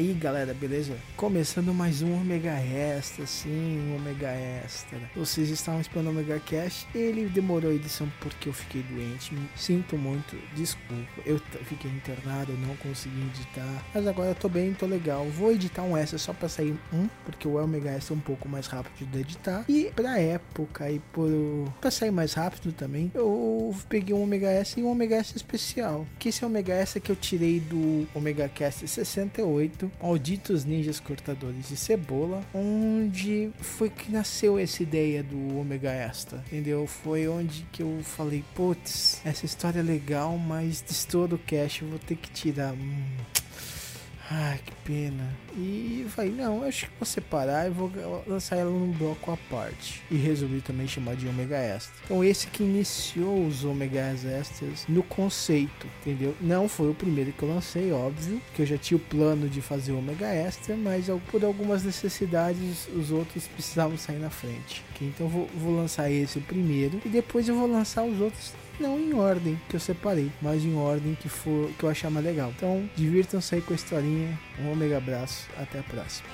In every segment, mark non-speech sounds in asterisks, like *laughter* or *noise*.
Aí galera, beleza? Começando mais um Omega Extra, sim, Omega Extra. Vocês estavam esperando o Omega Cast, ele demorou a edição porque eu fiquei doente. Sinto muito, desculpa. Eu fiquei internado, não consegui editar. Mas agora eu tô bem, tô legal. Vou editar um extra só pra sair um, porque o Omega Extra é um pouco mais rápido de editar. E pra época e por pra sair mais rápido também, eu peguei um Omega Extra e um Omega Extra especial. Que esse Omega Extra que eu tirei do Omega Cast 68, Malditos Ninjas Cortadores de Cebola, onde foi que nasceu essa ideia do Omega Extra, entendeu? Foi onde que eu falei, putz, essa história é legal, mas de todo o cast eu vou ter que tirar. Hum. Ai, que pena. E falei, não, acho que vou separar e vou lançar ela num bloco à parte. E resolvi também chamar de Omega Extra. Então esse que iniciou os Omega Extras no conceito, entendeu? Não foi o primeiro que eu lancei, óbvio, que eu já tinha o plano de fazer Omega Extra, mas por algumas necessidades os outros precisavam sair na frente. ok? Então vou, vou lançar esse primeiro e depois eu vou lançar os outros não em ordem que eu separei, mas em ordem que for que eu achar mais legal. Então, divirtam-se aí com a historinha. Um omega abraço, até a próxima.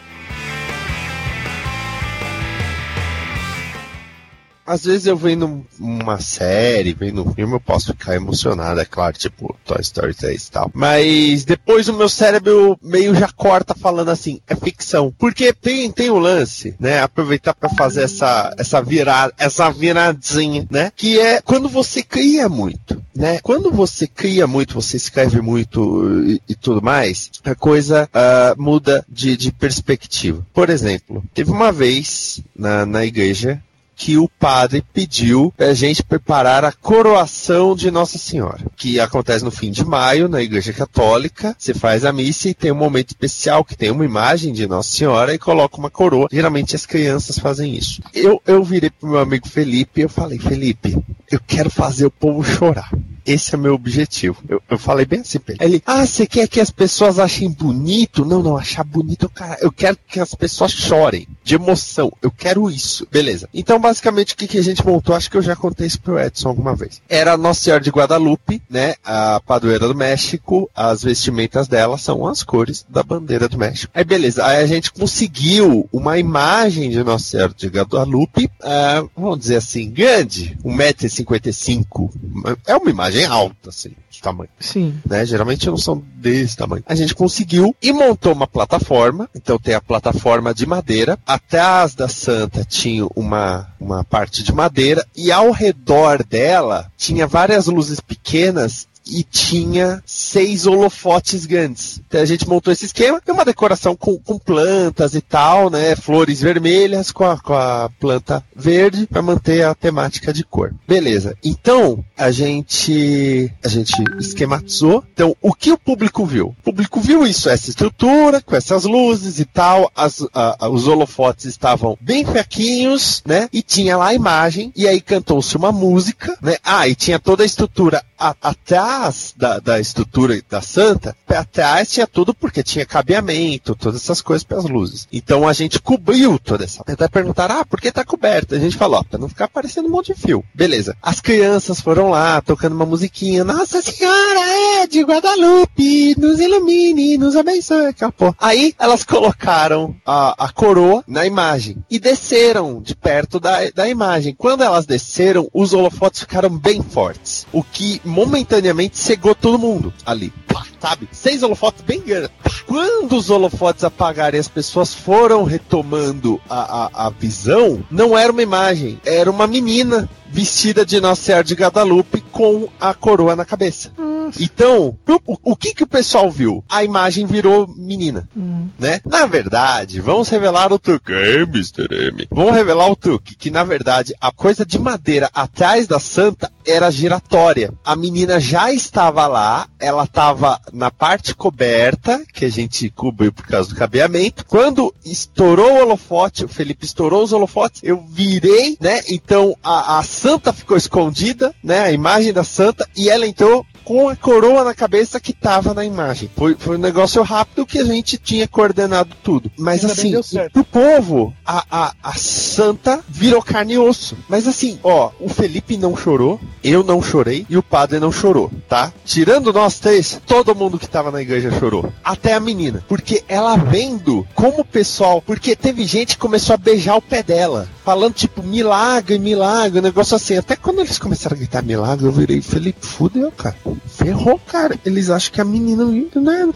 Às vezes eu vendo uma série, vendo um filme, eu posso ficar emocionado, é claro, tipo Toy Story 3 e tal. Mas depois o meu cérebro meio já corta falando assim, é ficção. Porque tem, tem o lance, né? Aproveitar para fazer essa, essa virada, essa viradinha, né? Que é quando você cria muito, né? Quando você cria muito, você escreve muito e, e tudo mais, a coisa ah, muda de, de perspectiva. Por exemplo, teve uma vez na, na igreja que o padre pediu pra gente preparar a coroação de Nossa Senhora, que acontece no fim de maio na Igreja Católica. Você faz a missa e tem um momento especial que tem uma imagem de Nossa Senhora e coloca uma coroa. Geralmente as crianças fazem isso. Eu, eu virei pro meu amigo Felipe e eu falei, Felipe, eu quero fazer o povo chorar. Esse é meu objetivo. Eu, eu falei bem assim pra ele. Ele, ah, você quer que as pessoas achem bonito? Não, não, achar bonito, cara. Eu quero que as pessoas chorem de emoção. Eu quero isso. Beleza. Então, basicamente, o que, que a gente montou? Acho que eu já contei isso pro Edson alguma vez. Era a Nossa Senhora de Guadalupe, né? A padroeira do México. As vestimentas dela são as cores da bandeira do México. Aí, beleza. Aí a gente conseguiu uma imagem de Nossa Senhora de Guadalupe, ah, vamos dizer assim, grande, 1,55m. É uma imagem alta, assim, de tamanho Sim. né? Geralmente não são desse tamanho. A gente conseguiu e montou uma plataforma. Então tem a plataforma de madeira. Atrás da Santa tinha uma, uma parte de madeira e ao redor dela tinha várias luzes pequenas e tinha seis holofotes grandes. Então a gente montou esse esquema e uma decoração com, com plantas e tal, né? Flores vermelhas com a, com a planta verde para manter a temática de cor. Beleza. Então a gente a gente esquematizou. Então o que o público viu? O público viu isso, essa estrutura com essas luzes e tal. As, a- os holofotes estavam bem fraquinhos, né? E tinha lá a imagem e aí cantou-se uma música, né? Ah, e tinha toda a estrutura a- atrás da, da estrutura da Santa, atrás tinha tudo porque tinha cabeamento, todas essas coisas para as luzes. Então a gente cobriu toda essa. Até perguntaram, ah, por que tá coberta? A gente falou, ó, pra não ficar parecendo um monte de fio. Beleza. As crianças foram lá tocando uma musiquinha. Nossa Senhora é de Guadalupe, nos ilumine, nos abençoe. Porra. Aí elas colocaram a, a coroa na imagem e desceram de perto da, da imagem. Quando elas desceram, os holofotes ficaram bem fortes. O que momentaneamente cegou todo mundo ali. Sabe? Seis holofotes bem grandes. Quando os holofotes apagaram e as pessoas foram retomando a, a, a visão, não era uma imagem, era uma menina vestida de Nossa Senhora de Guadalupe com a coroa na cabeça. Então, o, o que que o pessoal viu? A imagem virou menina, né? Na verdade, vamos revelar o truque. É, Mr. M. Vamos revelar o truque, que na verdade a coisa de madeira atrás da santa era giratória. A menina já estava lá, ela estava na parte coberta, que a gente cobriu por causa do cabeamento. Quando estourou o holofote, o Felipe estourou os holofotes, eu virei, né? Então a, a santa ficou escondida, né? A imagem da santa, e ela entrou com a coroa na cabeça que tava na imagem. Foi, foi um negócio rápido que a gente tinha coordenado tudo. Mas Ainda assim, pro povo, a, a, a santa virou carne e osso. Mas assim, ó, o Felipe não chorou, eu não chorei e o padre não chorou, tá? Tirando nós três, todo mundo que tava na igreja chorou. Até a menina. Porque ela vendo como o pessoal. Porque teve gente que começou a beijar o pé dela. Falando, tipo, milagre, milagre, negócio assim. Até quando eles começaram a gritar milagre, eu virei, Felipe, fudeu, cara. Ferrou, cara. Eles acham que a menina, né?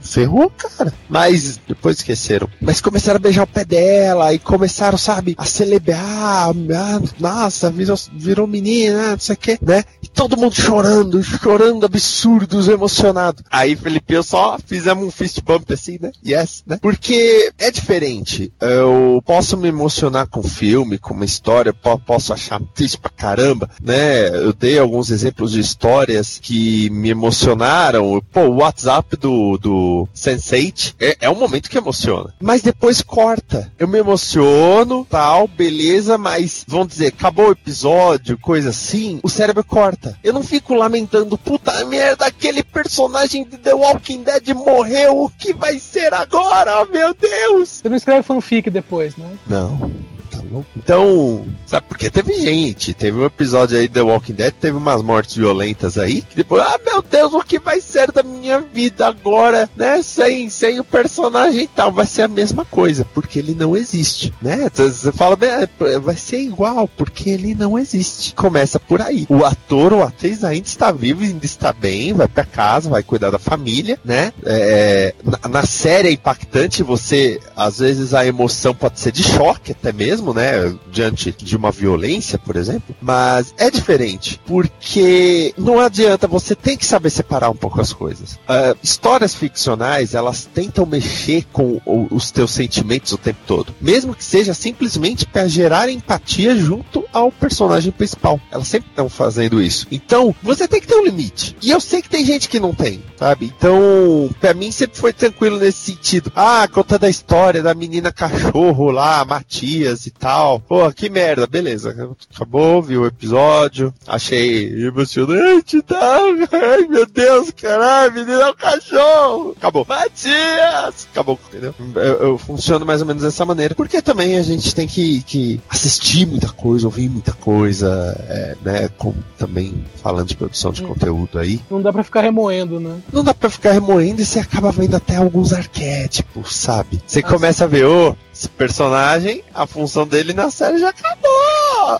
Ferrou, cara. Mas depois esqueceram. Mas começaram a beijar o pé dela e começaram, sabe, a celebrar. Ah, nossa, virou, virou menina, não sei o que, né? E todo mundo chorando, chorando absurdos, emocionado. Aí, Felipe, eu só fizemos um fist bump assim, né? Yes, né? Porque é diferente. Eu posso me emocionar com filme, com uma história, po- posso achar triste pra caramba, né? Eu dei alguns exemplos de histórias que me emocionaram. Pô, o WhatsApp do, do Sense8 é, é um momento que emociona. Mas depois corta. Eu me emociono, tal, beleza, mas vamos dizer, acabou o episódio, coisa assim, o cérebro corta. Eu não fico lamentando, puta merda, aquele personagem de The Walking Dead morreu, o que vai ser agora? Oh, meu Deus! Você não escreve fanfic depois, né? Não. Tá louco? Então, sabe, porque teve gente, teve um episódio aí The Walking Dead, teve umas mortes violentas aí, que depois, ah, meu Deus, o que vai ser da minha vida agora, né, sem, sem o personagem e tal, vai ser a mesma coisa, porque ele não existe, né, você fala, "É, vai ser igual, porque ele não existe, começa por aí, o ator ou atriz ainda está vivo, ainda está bem, vai pra casa, vai cuidar da família, né, é, na, na série é impactante, você, às vezes a emoção pode ser de choque até mesmo, né? Diante de uma violência, por exemplo. Mas é diferente. Porque não adianta, você tem que saber separar um pouco as coisas. Ah, histórias ficcionais, elas tentam mexer com os teus sentimentos o tempo todo. Mesmo que seja simplesmente para gerar empatia junto ao personagem principal. Elas sempre estão fazendo isso. Então, você tem que ter um limite. E eu sei que tem gente que não tem, sabe? Então, pra mim sempre foi tranquilo nesse sentido. Ah, contando a história da menina cachorro lá, Matias e tal. Pô, que merda, beleza. Acabou, vi o episódio, achei emocionante e tal. Ai, meu Deus, caralho, menina é um cachorro. Acabou. Matias! Acabou, entendeu? Eu, eu funciono mais ou menos dessa maneira. Porque também a gente tem que, que assistir muita coisa, ouvir muita coisa, é, né? Como também falando de produção de conteúdo aí. Não dá pra ficar remoendo, né? Não dá pra ficar remoendo e você acaba vendo até alguns arquétipos, sabe? Você começa a ver, ô, esse personagem, a função dele na série já acabou! Ah,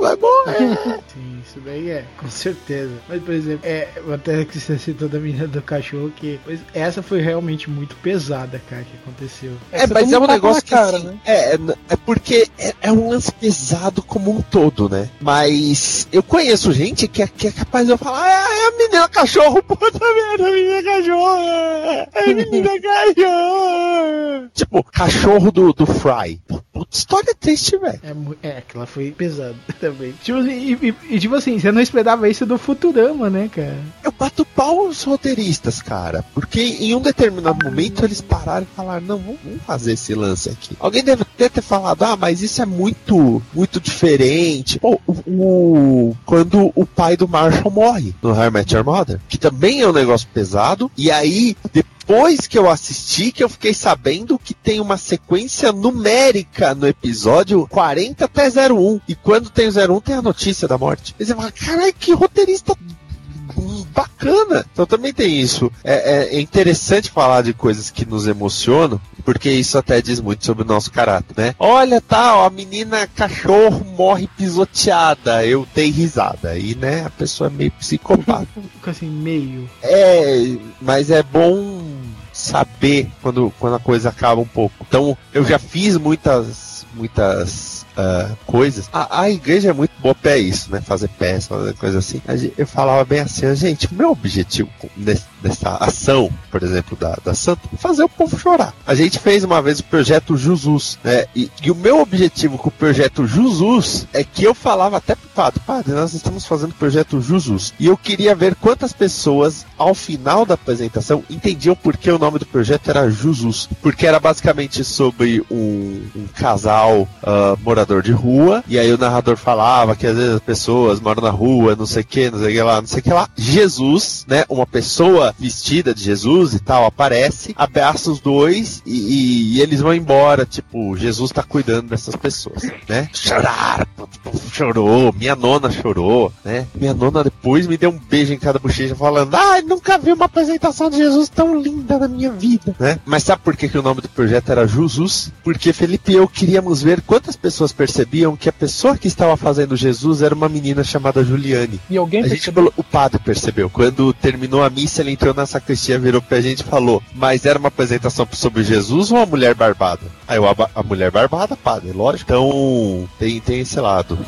Vai morrer! *laughs* Sim, isso daí é, com certeza. Mas, por exemplo, é, até que você citou da menina do cachorro, que pois, essa foi realmente muito pesada, cara, que aconteceu. É, você mas toma é um negócio que cara, assim, né? é, é, é porque é, é um lance pesado como um todo, né? Mas eu conheço gente que é, que é capaz de eu falar, ah, é a menina cachorro, puta merda, a menina cachorro, é a menina *laughs* cachorro. tipo, cachorro do, do Fry. Puta história triste, velho. É, é, aquela foi pesada *laughs* também. Tipo assim, e, e- tipo assim, você não esperava isso do Futurama, né, cara? Eu bato pau aos roteiristas, cara. Porque em um determinado momento eles pararam e falaram, não, vamos, vamos fazer esse lance aqui. Alguém deve até ter falado, ah, mas isso é muito, muito diferente. Pô, o, o- quando o pai do Marshall morre no How I Met Your Mother, que também é um negócio pesado, e aí, depois que eu assisti, que eu fiquei sabendo que tem uma sequência numérica no episódio 40 até 01. E quando tem o 01, tem a notícia da morte. E você fala, caralho, que roteirista bacana. Então também tem isso. É, é- é interessante falar de coisas que nos emocionam, porque isso até diz muito sobre o nosso caráter, né? Olha, tal, a menina cachorro morre pisoteada, eu dei risada. E, né, a pessoa é meio psicopata. *laughs* Fica assim, meio. é, mas é bom saber quando, quando a coisa acaba um pouco. Então, eu já fiz muitas, muitas ah, coisas. A, a igreja é muito boa pra isso, né? Fazer peça, fazer coisa assim. Eu falava bem assim, gente, meu objetivo nessa ação, por exemplo, da, da Santa, fazer o povo chorar. A gente fez uma vez o projeto Jesus, né? E, e o meu objetivo com o projeto Jesus é que eu falava até pro padre, padre, nós estamos fazendo o projeto Jesus. E eu queria ver quantas pessoas, ao final da apresentação, entendiam por que o nome do projeto era Jesus. Porque era basicamente sobre um, um casal ah, morador de rua, e aí o narrador falava que às vezes as pessoas moram na rua, não sei o que, não sei o que lá, não sei o que lá. Jesus, né? Uma pessoa vestida de Jesus e tal, aparece, abraça os dois e, e- e eles vão embora. Tipo, Jesus tá cuidando dessas pessoas, né? Chorar, chorou, minha nona chorou, né? Minha nona depois me deu um beijo em cada bochecha falando: Ai, nunca vi uma apresentação de Jesus tão linda na minha vida, né? Mas sabe por que, que o nome do projeto era Jesus? Porque Felipe e eu queríamos ver quantas pessoas percebiam que a pessoa que estava fazendo Jesus era uma menina chamada Juliane. E alguém A gente percebeu? falou, o padre percebeu. Quando terminou a missa, ele entrou na sacristia, virou pra gente e falou: Mas era uma apresentação sobre Jesus ou uma mulher barbada? Aí eu, a, a mulher barbada, padre, lógico. Então, tem, tem esse lado.